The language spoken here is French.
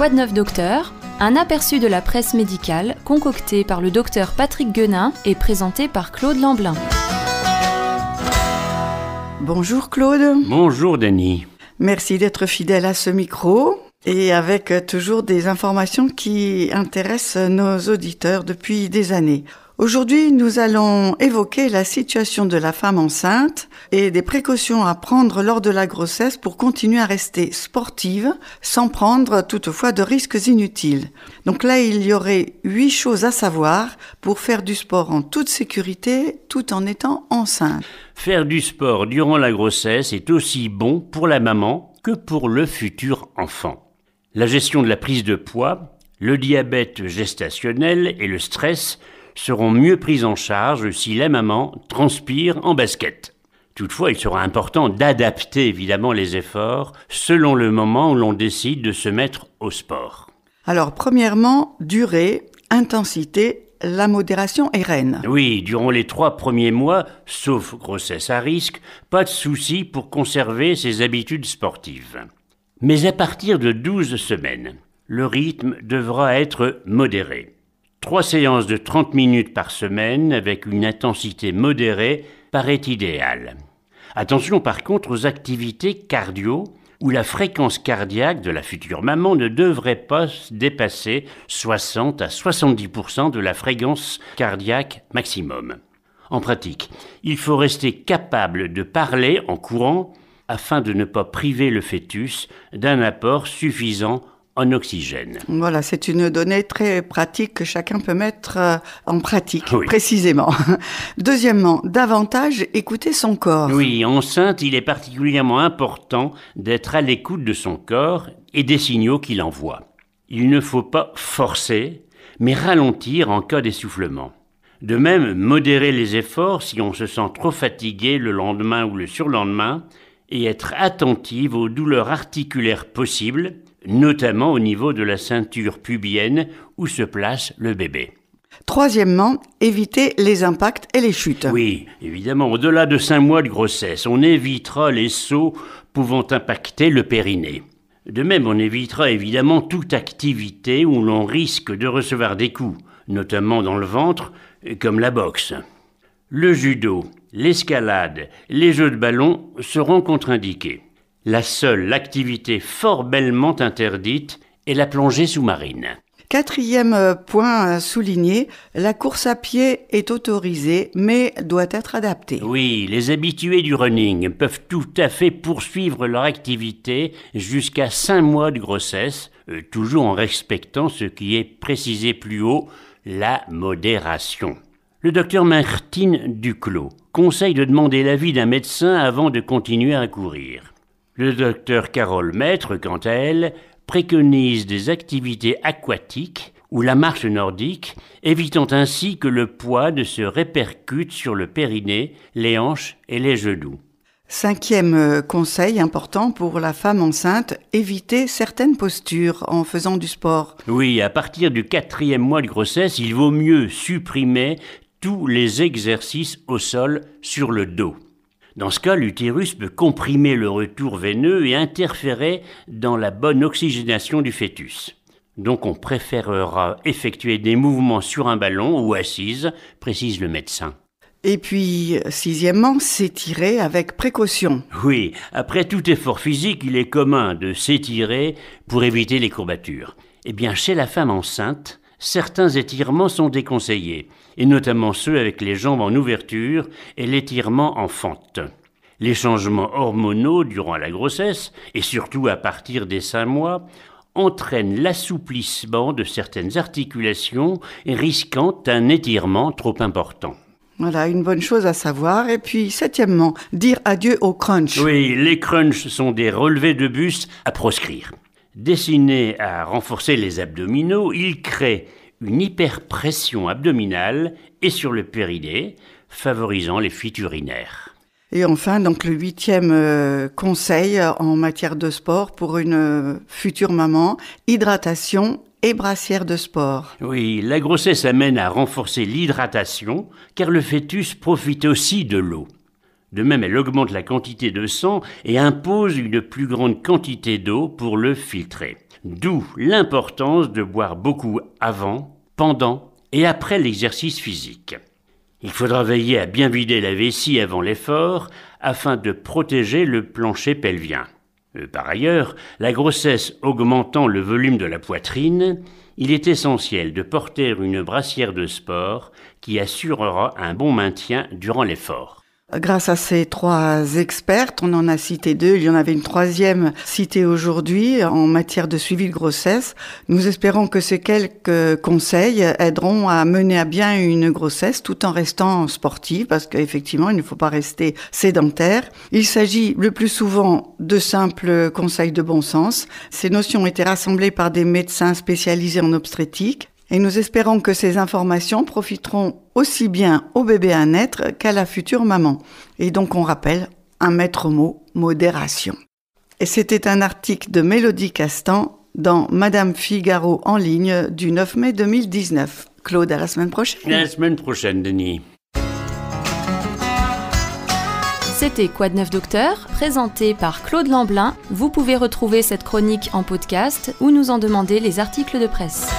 Quoi de neuf docteur? Un aperçu de la presse médicale concocté par le docteur Patrick Guenin et présenté par Claude Lamblin. Bonjour Claude. Bonjour Denis. Merci d'être fidèle à ce micro et avec toujours des informations qui intéressent nos auditeurs depuis des années. Aujourd'hui, nous allons évoquer la situation de la femme enceinte et des précautions à prendre lors de la grossesse pour continuer à rester sportive sans prendre toutefois de risques inutiles. Donc là, il y aurait huit choses à savoir pour faire du sport en toute sécurité tout en étant enceinte. Faire du sport durant la grossesse est aussi bon pour la maman que pour le futur enfant. La gestion de la prise de poids, le diabète gestationnel et le stress seront mieux prises en charge si la maman transpire en basket. Toutefois, il sera important d'adapter évidemment les efforts selon le moment où l'on décide de se mettre au sport. Alors, premièrement, durée, intensité, la modération est reine. Oui, durant les trois premiers mois, sauf grossesse à risque, pas de souci pour conserver ses habitudes sportives. Mais à partir de 12 semaines, le rythme devra être modéré. Trois séances de 30 minutes par semaine avec une intensité modérée paraît idéal. Attention par contre aux activités cardio où la fréquence cardiaque de la future maman ne devrait pas dépasser 60 à 70% de la fréquence cardiaque maximum. En pratique, il faut rester capable de parler en courant afin de ne pas priver le fœtus d'un apport suffisant en oxygène. Voilà, c'est une donnée très pratique que chacun peut mettre euh, en pratique, précisément. Deuxièmement, davantage écouter son corps. Oui, enceinte, il est particulièrement important d'être à l'écoute de son corps et des signaux qu'il envoie. Il ne faut pas forcer, mais ralentir en cas d'essoufflement. De même, modérer les efforts si on se sent trop fatigué le lendemain ou le surlendemain, et être attentive aux douleurs articulaires possibles, notamment au niveau de la ceinture pubienne où se place le bébé. Troisièmement, éviter les impacts et les chutes. Oui, évidemment, au-delà de cinq mois de grossesse, on évitera les sauts pouvant impacter le périnée. De même, on évitera évidemment toute activité où l'on risque de recevoir des coups, notamment dans le ventre, comme la boxe. Le judo, l'escalade, les jeux de ballon seront contre-indiqués. La seule activité fort bellement interdite est la plongée sous-marine. Quatrième euh, point souligné, la course à pied est autorisée mais doit être adaptée. Oui, les habitués du running peuvent tout à fait poursuivre leur activité jusqu'à 5 mois de grossesse, euh, toujours en respectant ce qui est précisé plus haut, la modération. Le docteur Martine Duclos conseille de demander l'avis d'un médecin avant de continuer à courir. Le docteur Carole Maître, quant à elle, préconise des activités aquatiques ou la marche nordique, évitant ainsi que le poids ne se répercute sur le périnée, les hanches et les genoux. Cinquième euh, conseil important pour la femme enceinte, éviter certaines postures en faisant du sport. Oui, à partir du quatrième mois de grossesse, il vaut mieux supprimer tous les exercices au sol sur le dos. Dans ce cas, l'utérus peut comprimer le retour veineux et interférer dans la bonne oxygénation du fœtus. Donc on préférera effectuer des mouvements sur un ballon ou assise, précise le médecin. Et puis, sixièmement, s'étirer avec précaution. Oui, après tout effort physique, il est commun de s'étirer pour éviter les courbatures. Eh bien, chez la femme enceinte, certains étirements sont déconseillés, et notamment ceux avec les jambes en ouverture et l'étirement en fente. Les changements hormonaux durant la grossesse, et surtout à partir des cinq mois, entraînent l'assouplissement de certaines articulations, risquant un étirement trop important. Voilà, une bonne chose à savoir. Et puis, septièmement, dire adieu au crunch. Oui, les crunchs sont des relevés de buste à proscrire. Destinés à renforcer les abdominaux, ils créent une hyperpression abdominale et sur le périnée, favorisant les fuites urinaires. Et enfin, donc le huitième euh, conseil en matière de sport pour une euh, future maman, hydratation et brassière de sport. Oui, la grossesse amène à renforcer l'hydratation car le fœtus profite aussi de l'eau. De même, elle augmente la quantité de sang et impose une plus grande quantité d'eau pour le filtrer. d'où l'importance de boire beaucoup avant, pendant et après l'exercice physique. Il faudra veiller à bien vider la vessie avant l'effort afin de protéger le plancher pelvien. Euh, par ailleurs, la grossesse augmentant le volume de la poitrine, il est essentiel de porter une brassière de sport qui assurera un bon maintien durant l'effort. Grâce à ces trois expertes, on en a cité deux, il y en avait une troisième citée aujourd'hui en matière de suivi de grossesse. Nous espérons que ces quelques conseils aideront à mener à bien une grossesse tout en restant sportif parce qu'effectivement, il ne faut pas rester sédentaire. Il s'agit le plus souvent de simples conseils de bon sens. Ces notions ont été rassemblées par des médecins spécialisés en obstétrique et nous espérons que ces informations profiteront aussi bien au bébé à naître qu'à la future maman. Et donc on rappelle un maître mot, modération. Et c'était un article de Mélodie Castan dans Madame Figaro en ligne du 9 mai 2019. Claude, à la semaine prochaine. La semaine prochaine, Denis. C'était Quoi de neuf docteur, présenté par Claude Lamblin. Vous pouvez retrouver cette chronique en podcast ou nous en demander les articles de presse.